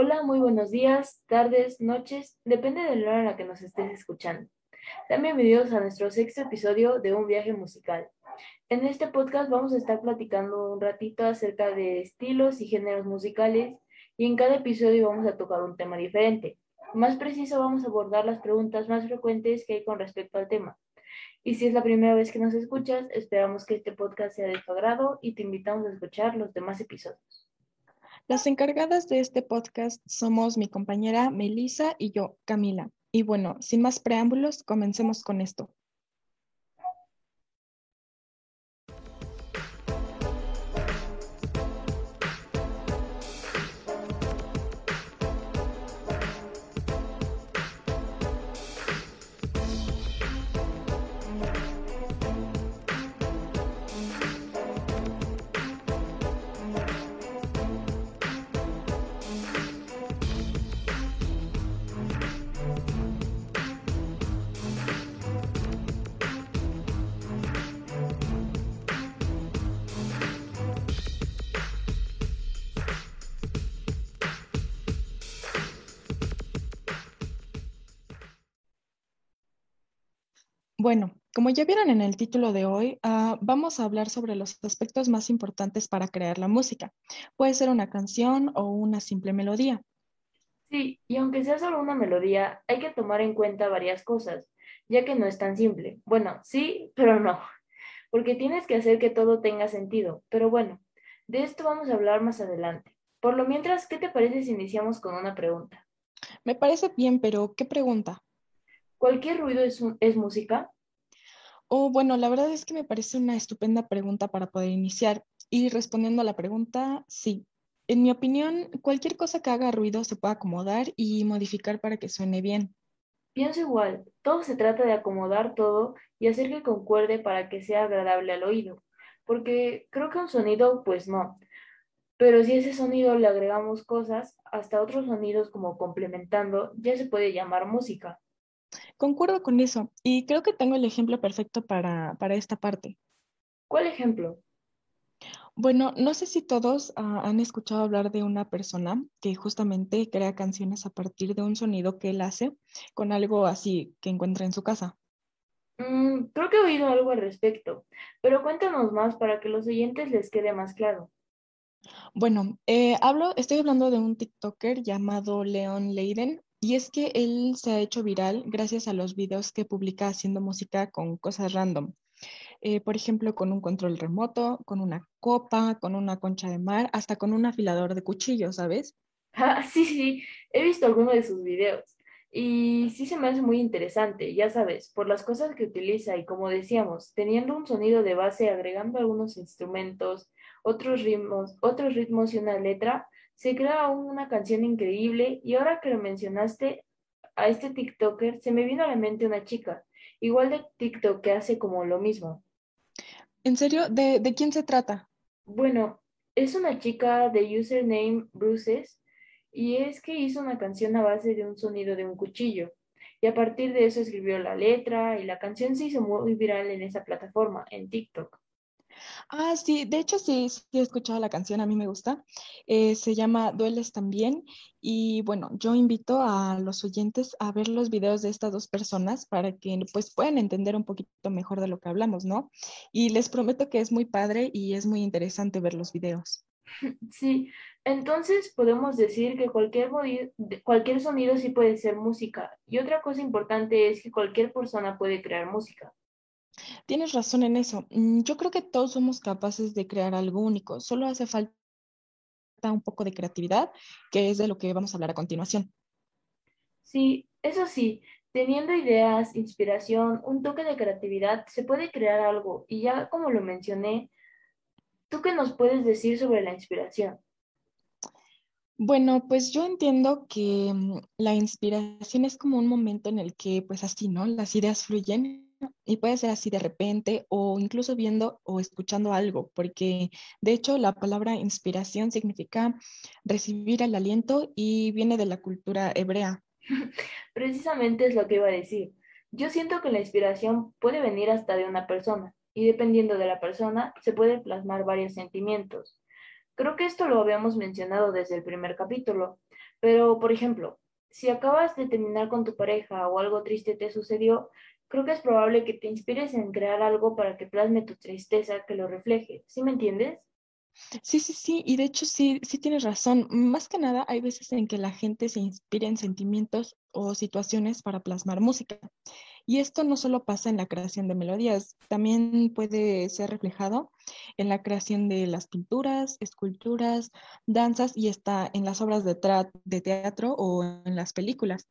Hola, muy buenos días, tardes, noches, depende de la hora en la que nos estés escuchando. Sean bienvenidos a nuestro sexto episodio de Un viaje musical. En este podcast vamos a estar platicando un ratito acerca de estilos y géneros musicales y en cada episodio vamos a tocar un tema diferente. Más preciso vamos a abordar las preguntas más frecuentes que hay con respecto al tema. Y si es la primera vez que nos escuchas, esperamos que este podcast sea de tu agrado y te invitamos a escuchar los demás episodios. Las encargadas de este podcast somos mi compañera Melissa y yo, Camila. Y bueno, sin más preámbulos, comencemos con esto. Bueno, como ya vieron en el título de hoy, ah, vamos a hablar sobre los aspectos más importantes para crear la música. Puede ser una canción o una simple melodía. Sí, y aunque sea solo una melodía, hay que tomar en cuenta varias cosas, ya que no es tan simple. Bueno, sí, pero no, porque tienes que hacer que todo tenga sentido. Pero bueno, de esto vamos a hablar más adelante. Por lo mientras, ¿qué te parece si iniciamos con una pregunta? Me parece bien, pero ¿qué pregunta? ¿Cualquier ruido es, es música? Oh, bueno, la verdad es que me parece una estupenda pregunta para poder iniciar. Y respondiendo a la pregunta, sí. En mi opinión, cualquier cosa que haga ruido se puede acomodar y modificar para que suene bien. Pienso igual, todo se trata de acomodar todo y hacer que concuerde para que sea agradable al oído, porque creo que un sonido, pues no. Pero si a ese sonido le agregamos cosas, hasta otros sonidos como complementando, ya se puede llamar música. Concuerdo con eso y creo que tengo el ejemplo perfecto para, esta parte. ¿Cuál ejemplo? Bueno, no sé si todos ah, han escuchado hablar de una persona que justamente crea canciones a partir de un sonido que él hace con algo así que encuentra en su casa. Mm, creo que he oído algo al respecto, pero cuéntanos más para que los oyentes les quede más claro. Bueno, eh, hablo, estoy hablando de un TikToker llamado Leon Leiden y es que él se ha hecho viral gracias a los videos que publica haciendo música con cosas random. Eh, por ejemplo, con un control remoto, con una copa, con una concha de mar, hasta con un afilador de cuchillos, ¿sabes? Ah, sí, sí, he visto algunos de sus videos y sí se me hace muy interesante, ya sabes, por las cosas que utiliza y como decíamos, teniendo un sonido de base, agregando algunos instrumentos, otros ritmos, otros ritmos y una letra, se crea una canción increíble y ahora que lo mencionaste a este TikToker, se me vino a la mente una chica, igual de TikTok que hace como lo mismo. ¿En serio? ¿De, de quién se trata? Bueno, es una chica de username Bruces y es que hizo una canción a base de un sonido de un cuchillo. Y a partir de eso escribió la letra y la canción se hizo muy viral en esa plataforma, en TikTok. Ah, sí, de hecho sí, sí he escuchado la canción, a mí me gusta. Eh, se llama Dueles también. Y bueno, yo invito a los oyentes a ver los videos de estas dos personas para que pues puedan entender un poquito mejor de lo que hablamos, ¿no? Y les prometo que es muy padre y es muy interesante ver los videos. Sí, entonces podemos decir que cualquier, cualquier sonido sí puede ser música. Y otra cosa importante es que cualquier persona puede crear música. Tienes razón en eso. Mm, yo creo que todos somos capaces de crear algo único. Solo hace falta un poco de creatividad, que es de lo que vamos a hablar a continuación. Sí, eso sí, teniendo ideas, inspiración, un toque de creatividad, se puede crear algo. Y ya como lo mencioné, ¿tú qué nos puedes decir sobre la inspiración? Bueno, pues yo entiendo que mm, la inspiración es como un momento en el que, pues así, ¿no? Las ideas fluyen y puede ser así de repente o incluso viendo o escuchando algo, porque de hecho la palabra inspiración significa recibir el aliento y viene de la cultura hebrea. Precisamente es lo que iba a decir. Yo siento que la inspiración puede venir hasta de una persona y dependiendo de la persona se puede plasmar varios sentimientos. Creo que esto lo habíamos mencionado desde el primer capítulo, pero por ejemplo, si acabas de terminar con tu pareja o algo triste te sucedió, creo que es probable que te inspires en crear algo para que plasme tu tristeza, que lo refleje. ¿Sí me entiendes? Sí, sí, sí, y de hecho sí, sí tienes razón. Más que nada, hay veces en que la gente se inspira en sentimientos o situaciones para plasmar música. Y esto no solo pasa en la creación de melodías, también puede ser reflejado en la creación de las pinturas, esculturas, danzas y está en las obras de, de teatro o en las películas.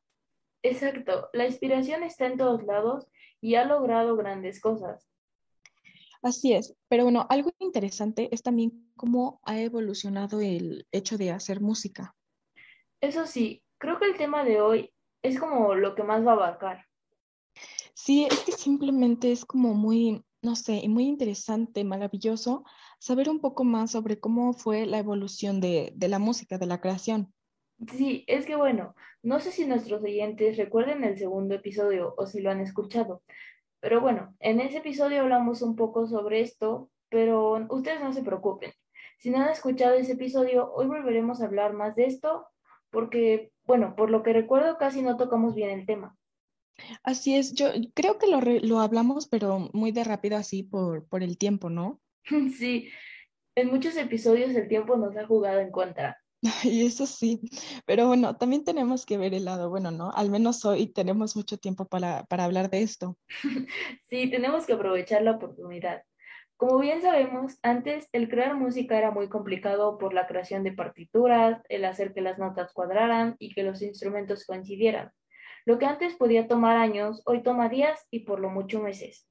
Exacto, la inspiración está en todos lados y ha logrado grandes cosas. Así es, pero bueno, algo interesante es también cómo ha evolucionado el hecho de hacer música. Eso sí, creo que el tema de hoy es como lo que más va a abarcar. Sí, es que simplemente es como muy, no sé, muy interesante, maravilloso saber un poco más sobre cómo fue la evolución de, de la música, de la creación. Sí, es que bueno, no sé si nuestros oyentes recuerden el segundo episodio o si lo han escuchado, pero bueno, en ese episodio hablamos un poco sobre esto, pero ustedes no se preocupen. Si no han escuchado ese episodio, hoy volveremos a hablar más de esto, porque, bueno, por lo que recuerdo, casi no tocamos bien el tema. Así es, yo creo que lo, lo hablamos, pero muy de rápido así por, por el tiempo, ¿no? sí, en muchos episodios el tiempo nos ha jugado en contra. Y eso sí, pero bueno, también tenemos que ver el lado bueno, ¿no? Al menos hoy tenemos mucho tiempo para, para hablar de esto. sí, tenemos que aprovechar la oportunidad. Como bien sabemos, antes el crear música era muy complicado por la creación de partituras, el hacer que las notas cuadraran y que los instrumentos coincidieran. Lo que antes podía tomar años, hoy toma días y por lo mucho meses.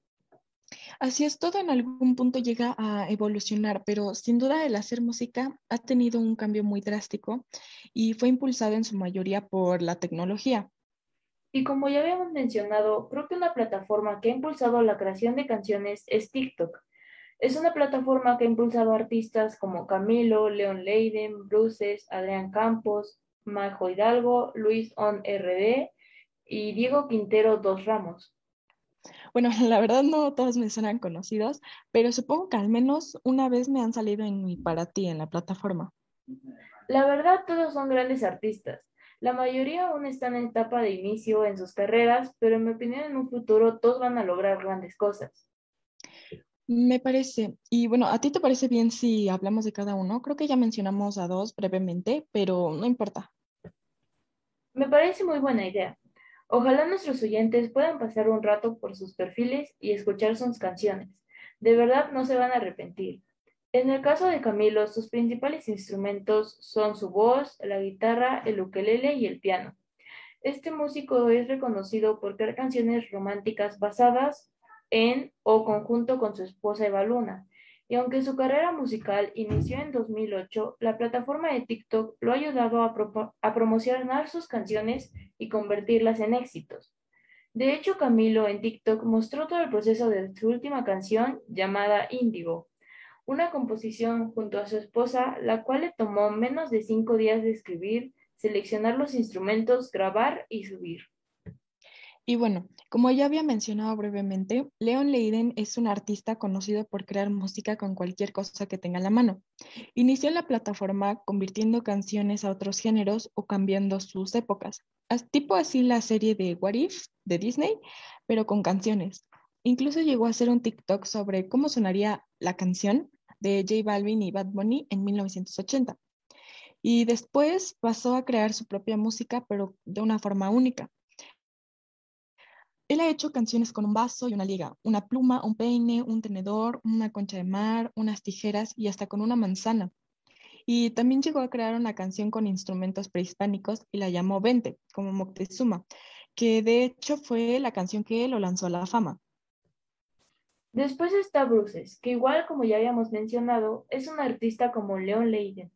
Así es, todo en algún punto llega a evolucionar, pero sin duda el hacer música ha tenido un cambio muy drástico y fue impulsado en su mayoría por la tecnología. Y como ya habíamos mencionado, creo que una plataforma que ha impulsado la creación de canciones es TikTok. Es una plataforma que ha impulsado artistas como Camilo, Leon Leiden, Bruces, Adrián Campos, Majo Hidalgo, Luis On RD y Diego Quintero Dos Ramos. Bueno, la verdad no todos me suenan conocidos, pero supongo que al menos una vez me han salido en mi para ti en la plataforma. La verdad, todos son grandes artistas. La mayoría aún están en etapa de inicio en sus carreras, pero en mi opinión en un futuro todos van a lograr grandes cosas. Me parece. Y bueno, ¿a ti te parece bien si hablamos de cada uno? Creo que ya mencionamos a dos brevemente, pero no importa. Me parece muy buena idea. Ojalá nuestros oyentes puedan pasar un rato por sus perfiles y escuchar sus canciones. De verdad no se van a arrepentir. En el caso de Camilo, sus principales instrumentos son su voz, la guitarra, el ukelele y el piano. Este músico es reconocido por crear canciones románticas basadas en o conjunto con su esposa Eva Luna, y aunque su carrera musical inició en 2008, la plataforma de TikTok lo ha ayudado a, promocionar sus canciones y convertirlas en éxitos. De hecho, Camilo en TikTok mostró todo el proceso de su última canción llamada Índigo, una composición junto a su esposa, la cual le tomó menos de cinco días de escribir, seleccionar los instrumentos, grabar y subir. Y bueno, como ya había mencionado brevemente, Leon Leiden es un artista conocido por crear música con cualquier cosa que tenga a la mano. Inició la plataforma convirtiendo canciones a otros géneros o cambiando sus épocas, tipo así la serie de What If de Disney, pero con canciones. Incluso llegó a hacer un TikTok sobre cómo sonaría la canción de J Balvin y Bad Bunny en 1980. Y después pasó a crear su propia música, pero de una forma única. Él ha hecho canciones con un vaso y una liga, una pluma, un peine, un tenedor, una concha de mar, unas tijeras y hasta con una manzana. Y también llegó a crear una canción con instrumentos prehispánicos y la llamó Vente, como Moctezuma, que de hecho fue la canción que lo lanzó a la fama. Después está Bruces, que igual como ya habíamos mencionado, es un artista como Leon Leiden.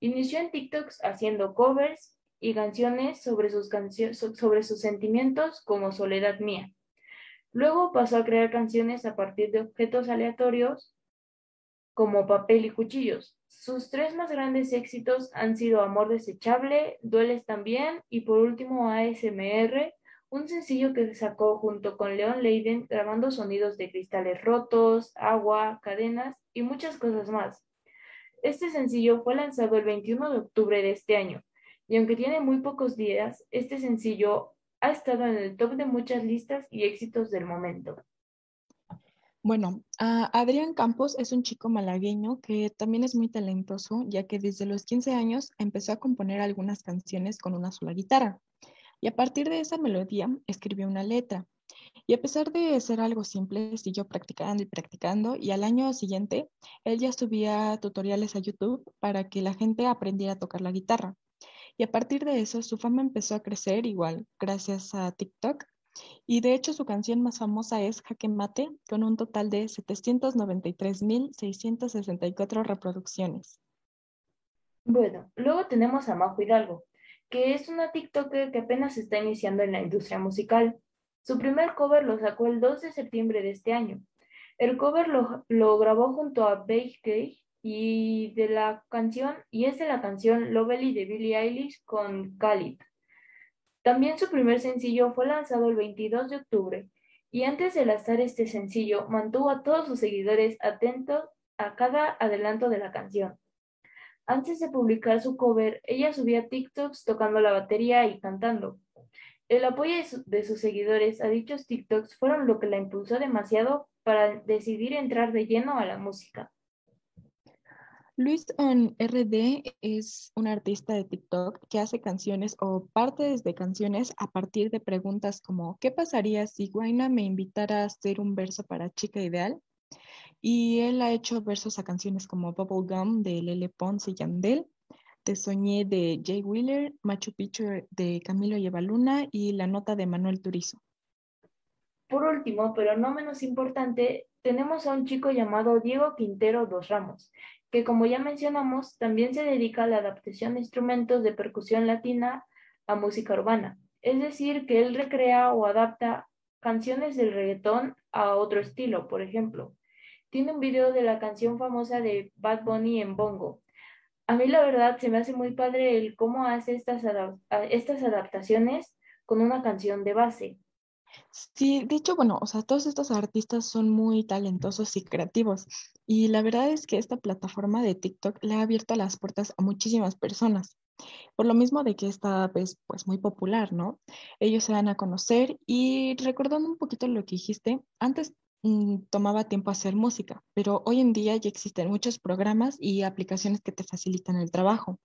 Inició en TikToks haciendo covers y canciones sobre sus, sobre sus sentimientos como Soledad Mía. Luego pasó a crear canciones a partir de objetos aleatorios como papel y cuchillos. Sus tres más grandes éxitos han sido Amor Desechable, Dueles también y por último ASMR, un sencillo que sacó junto con Leon Leiden grabando sonidos de cristales rotos, agua, cadenas y muchas cosas más. Este sencillo fue lanzado el 21 de octubre de este año, y aunque tiene muy pocos días, este sencillo ha estado en el top de muchas listas y éxitos del momento. Bueno, Adrián Campos es un chico malagueño que también es muy talentoso, ya que desde los 15 años empezó a componer algunas canciones con una sola guitarra. Y a partir de esa melodía escribió una letra. Y a pesar de ser algo simple, siguió practicando y practicando y al año siguiente él ya subía tutoriales a YouTube para que la gente aprendiera a tocar la guitarra. Y a partir de eso su fama empezó a crecer igual, gracias a TikTok y de hecho su canción más famosa es Jaque Mate, con un total de 793.664 reproducciones. Bueno, luego tenemos a Majo Hidalgo, que es una TikToker que apenas está iniciando en la industria musical. Su primer cover lo sacó el 2 de septiembre de este año. El cover lo, lo grabó junto a Beige y de la canción y es de la canción Lovely de Billie Eilish con Khalid. También su primer sencillo fue lanzado el 22 de octubre y antes de lanzar este sencillo mantuvo a todos sus seguidores atentos a cada adelanto de la canción. Antes de publicar su cover, ella subía TikToks tocando la batería y cantando. El apoyo de, sus seguidores a dichos TikToks fueron lo que la impulsó demasiado para decidir entrar de lleno a la música. Luis on RD es un artista de TikTok que hace canciones o partes de canciones a partir de preguntas como ¿qué pasaría si Guaina me invitara a hacer un verso para Chica Ideal? Y él ha hecho versos a canciones como Bubblegum de Lele Pons y Yandel, Te Soñé de Jay Wheeler, Machu Picchu de Camilo Llevaluna y La Nota de Manuel Turizo. Por último, pero no menos importante, tenemos a un chico llamado Diego Quintero Dos Ramos, que como ya mencionamos, también se dedica a la adaptación de instrumentos de percusión latina a música urbana. Es decir, que él recrea o adapta canciones del reggaetón a otro estilo, por ejemplo. Tiene un video de la canción famosa de Bad Bunny en Bongo. A mí la verdad se me hace muy padre el cómo hace estas, estas adaptaciones con una canción de base. Sí, de hecho, bueno, o sea, todos estos artistas son muy talentosos y creativos. Y la verdad es que esta plataforma de TikTok le ha abierto las puertas a muchísimas personas. Por lo mismo de que está pues, pues muy popular, ¿no? Ellos se dan a conocer y recordando un poquito lo que dijiste, antes mm, tomaba tiempo hacer música, pero hoy en día ya existen muchos programas y aplicaciones que te facilitan el trabajo.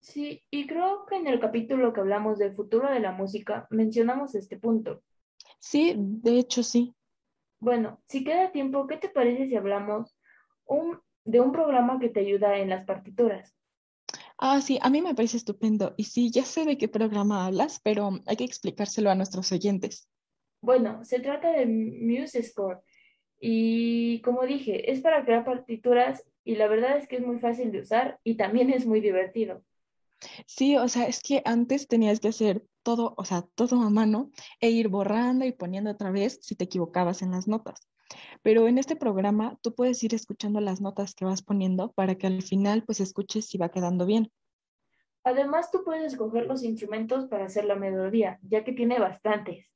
Sí, y creo que en el capítulo que hablamos del futuro de la música mencionamos este punto. Sí, de hecho sí. Bueno, si queda tiempo, ¿qué te parece si hablamos de un programa que te ayuda en las partituras? Ah, sí, a mí me parece estupendo. Y sí, ya sé de qué programa hablas, pero hay que explicárselo a nuestros oyentes. Bueno, se trata de MuseScore. Y como dije, es para crear partituras y la verdad es que es muy fácil de usar y también es muy divertido. Sí, o sea, es que antes tenías que hacer todo, o sea, todo a mano e ir borrando y poniendo otra vez si te equivocabas en las notas. Pero en este programa tú puedes ir escuchando las notas que vas poniendo para que al final pues escuches si va quedando bien. Además tú puedes escoger los instrumentos para hacer la melodía, ya que tiene bastantes.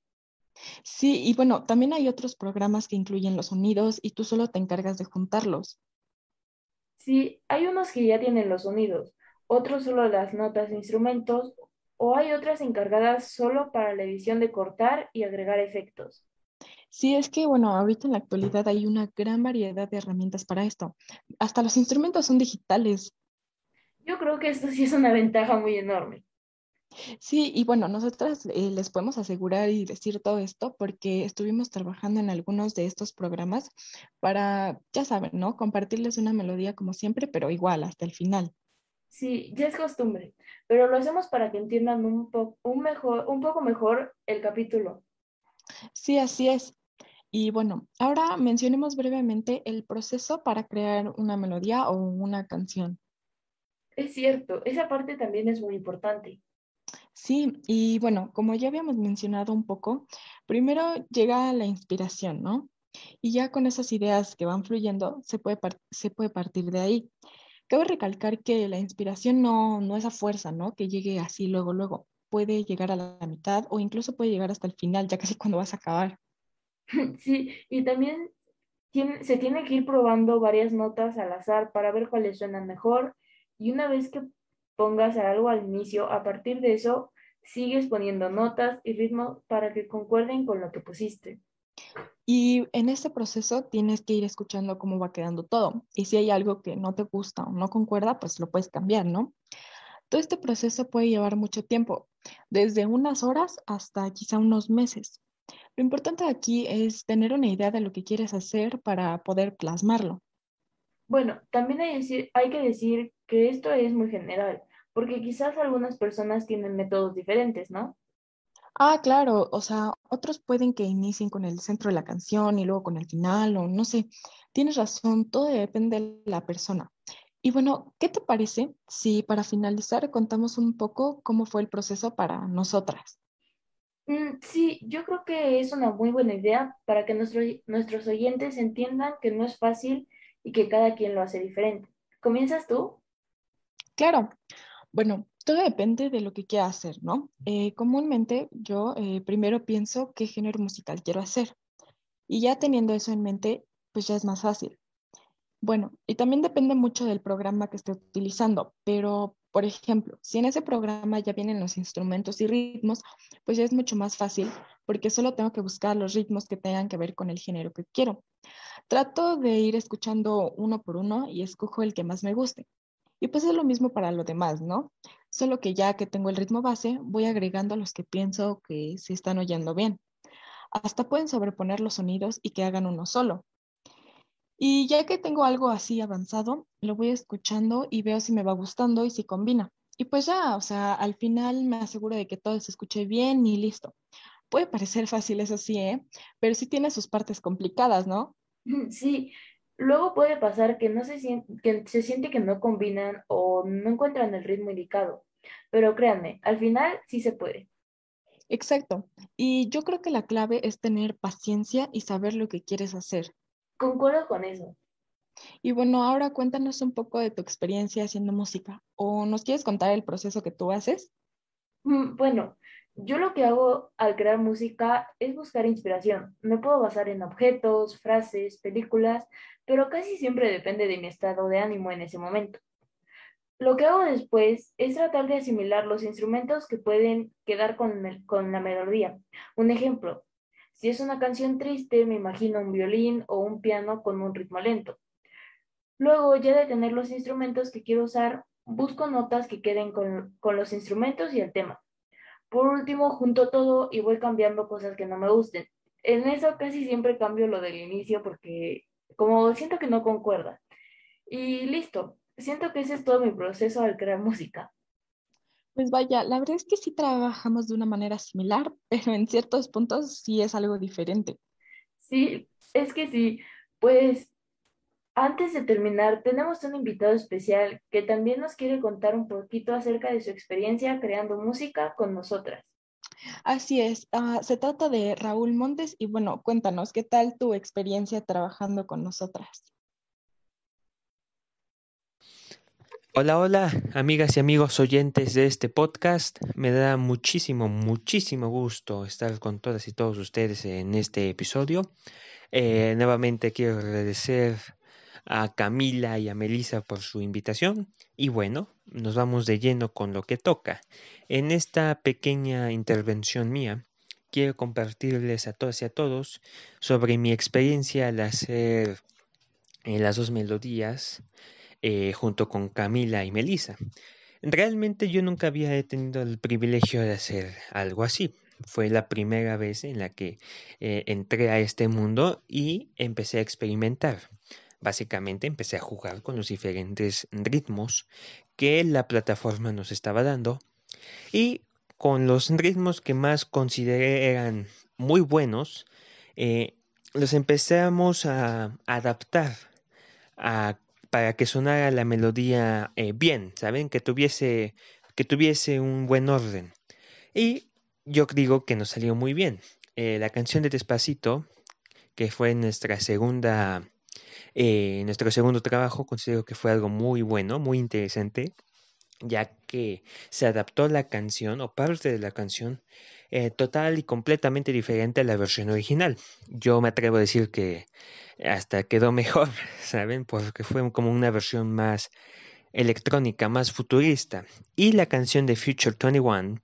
Sí, y bueno, también hay otros programas que incluyen los sonidos y tú solo te encargas de juntarlos. Sí, hay unos que ya tienen los sonidos, otros solo las notas e instrumentos, o hay otras encargadas solo para la edición de cortar y agregar efectos. Sí, es que, bueno, ahorita en la actualidad hay una gran variedad de herramientas para esto. Hasta los instrumentos son digitales. Yo creo que esto sí es una ventaja muy enorme. Sí, y bueno, nosotras eh, les podemos asegurar y decir todo esto porque estuvimos trabajando en algunos de estos programas para, ya saben, ¿no? Compartirles una melodía como siempre, pero igual, hasta el final. Sí, ya es costumbre, pero lo hacemos para que entiendan un, un, mejor, un poco mejor el capítulo. Sí, así es. Y bueno, ahora mencionemos brevemente el proceso para crear una melodía o una canción. Es cierto, esa parte también es muy importante. Sí, y bueno, como ya habíamos mencionado un poco, primero llega la inspiración, ¿no? Y ya con esas ideas que van fluyendo, se puede, se puede partir de ahí. Cabe recalcar que la inspiración no, no es a fuerza, ¿no? Que llegue así luego, luego. Puede llegar a la mitad o incluso puede llegar hasta el final, ya casi cuando vas a acabar. Sí, y también se tiene que ir probando varias notas al azar para ver cuáles suenan mejor y una vez que pongas algo al inicio, a partir de eso sigues poniendo notas y ritmo para que concuerden con lo que pusiste. Y en este proceso tienes que ir escuchando cómo va quedando todo. Y si hay algo que no te gusta o no concuerda, pues lo puedes cambiar, ¿no? Todo este proceso puede llevar mucho tiempo, desde unas horas hasta quizá unos meses. Lo importante aquí es tener una idea de lo que quieres hacer para poder plasmarlo. Bueno, también hay, hay que decir que esto es muy general, porque quizás algunas personas tienen métodos diferentes, ¿no? Ah, claro, o sea, otros pueden que inicien con el centro de la canción y luego con el final, o no sé, tienes razón, todo depende de la persona. Y bueno, ¿qué te parece si para finalizar contamos un poco cómo fue el proceso para nosotras? Mm, sí, yo creo que es una muy buena idea para que nuestros oyentes entiendan que no es fácil y que cada quien lo hace diferente. ¿Comienzas tú? Claro. Bueno, todo depende de lo que quiera hacer, ¿no? Eh, comúnmente yo eh, primero pienso qué género musical quiero hacer y ya teniendo eso en mente, pues ya es más fácil. Bueno, y también depende mucho del programa que esté utilizando, pero por ejemplo, si en ese programa ya vienen los instrumentos y ritmos, pues ya es mucho más fácil porque solo tengo que buscar los ritmos que tengan que ver con el género que quiero. Trato de ir escuchando uno por uno y escojo el que más me guste. Y pues es lo mismo para lo demás, ¿no? Solo que ya que tengo el ritmo base, voy agregando los que pienso que se están oyendo bien. Hasta pueden sobreponer los sonidos y que hagan uno solo. Y ya que tengo algo así avanzado, lo voy escuchando y veo si me va gustando y si combina. Y pues ya, o sea, al final me aseguro de que todo se escuche bien y listo. Puede parecer fácil, eso sí, ¿eh? Pero sí tiene sus partes complicadas, ¿no? Sí, Luego puede pasar que, no se, que se siente que no combinan o no encuentran el ritmo indicado, pero créanme, al final sí se puede. Exacto. Y yo creo que la clave es tener paciencia y saber lo que quieres hacer. Concuerdo con eso. Y bueno, ahora cuéntanos un poco de tu experiencia haciendo música. ¿O nos quieres contar el proceso que tú haces? Mm, bueno, yo lo que hago al crear música es buscar inspiración. Me puedo basar en objetos, frases, películas, pero casi siempre depende de mi estado de ánimo en ese momento. Lo que hago después es tratar de asimilar los instrumentos que pueden quedar con, la melodía. Un ejemplo, si es una canción triste, me imagino un violín o un piano con un ritmo lento. Luego, ya de tener los instrumentos que quiero usar, busco notas que queden con, con los instrumentos y el tema. Por último, junto todo y voy cambiando cosas que no me gusten. En eso casi siempre cambio lo del inicio porque como siento que no concuerda. Y listo, siento que ese es todo mi proceso al crear música. Pues vaya, la verdad es que sí trabajamos de una manera similar, pero en ciertos puntos sí es algo diferente. Sí, es que sí, pues antes de terminar, tenemos un invitado especial que también nos quiere contar un poquito acerca de su experiencia creando música con nosotras. Así es, ah, se trata de Raúl Montes y bueno, cuéntanos, ¿qué tal tu experiencia trabajando con nosotras? Hola, hola, amigas y amigos oyentes de este podcast. Me da muchísimo, muchísimo gusto estar con todas y todos ustedes en este episodio. Eh, nuevamente quiero agradecer a Camila y a Melissa por su invitación. Y bueno, nos vamos de lleno con lo que toca. En esta pequeña intervención mía, quiero compartirles a todas y a todos sobre mi experiencia al hacer eh, las dos melodías eh, junto con Camila y Melissa. Realmente yo nunca había tenido el privilegio de hacer algo así. Fue la primera vez en la que eh, entré a este mundo y empecé a experimentar. Básicamente empecé a jugar con los diferentes ritmos que la plataforma nos estaba dando y con los ritmos que más consideré eran muy buenos, eh, los empezamos a adaptar para que sonara la melodía eh, bien, ¿saben? Que tuviese, que tuviese un buen orden. Y yo digo que nos salió muy bien. Eh, la canción de Despacito, que fue nuestra segunda eh, nuestro segundo trabajo considero que fue algo muy bueno, muy interesante. ya que se adaptó la canción o parte de la canción eh, total y completamente diferente a la versión original. Yo me atrevo a decir que hasta quedó mejor, ¿saben? Porque fue como una versión más electrónica, más futurista. Y la canción de Future 21,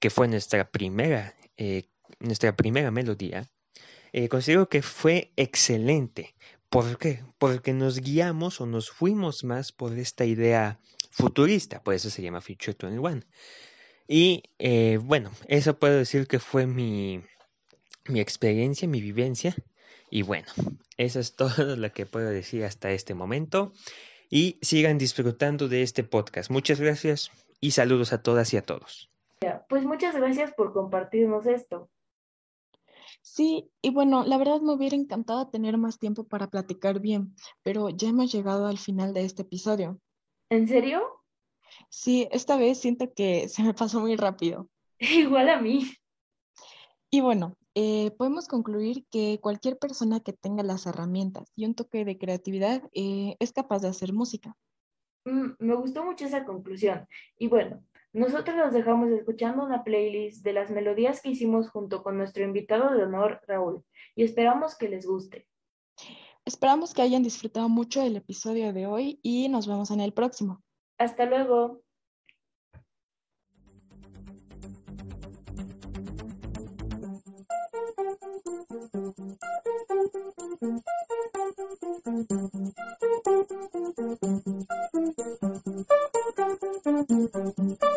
que fue nuestra primera, eh, nuestra primera melodía, eh, considero que fue excelente. ¿Por qué? Porque nos guiamos o nos fuimos más por esta idea futurista, por eso se llama Future 21. Y eh, bueno, eso puedo decir que fue mi, mi experiencia, mi vivencia. Y bueno, eso es todo lo que puedo decir hasta este momento. Y sigan disfrutando de este podcast. Muchas gracias y saludos a todas y a todos. Pues muchas gracias por compartirnos esto. Sí, y bueno, la verdad me hubiera encantado tener más tiempo para platicar bien, pero ya hemos llegado al final de este episodio. ¿En serio? Sí, esta vez siento que se me pasó muy rápido. Igual a mí. Y bueno, eh, podemos concluir que cualquier persona que tenga las herramientas y un toque de creatividad eh, es capaz de hacer música. Mm, me gustó mucho esa conclusión. Y bueno, nosotros los dejamos escuchando una playlist de las melodías que hicimos junto con nuestro invitado de honor, Raúl, y esperamos que les guste. Esperamos que hayan disfrutado mucho del episodio de hoy y nos vemos en el próximo. Hasta luego. Thank you. プレゼント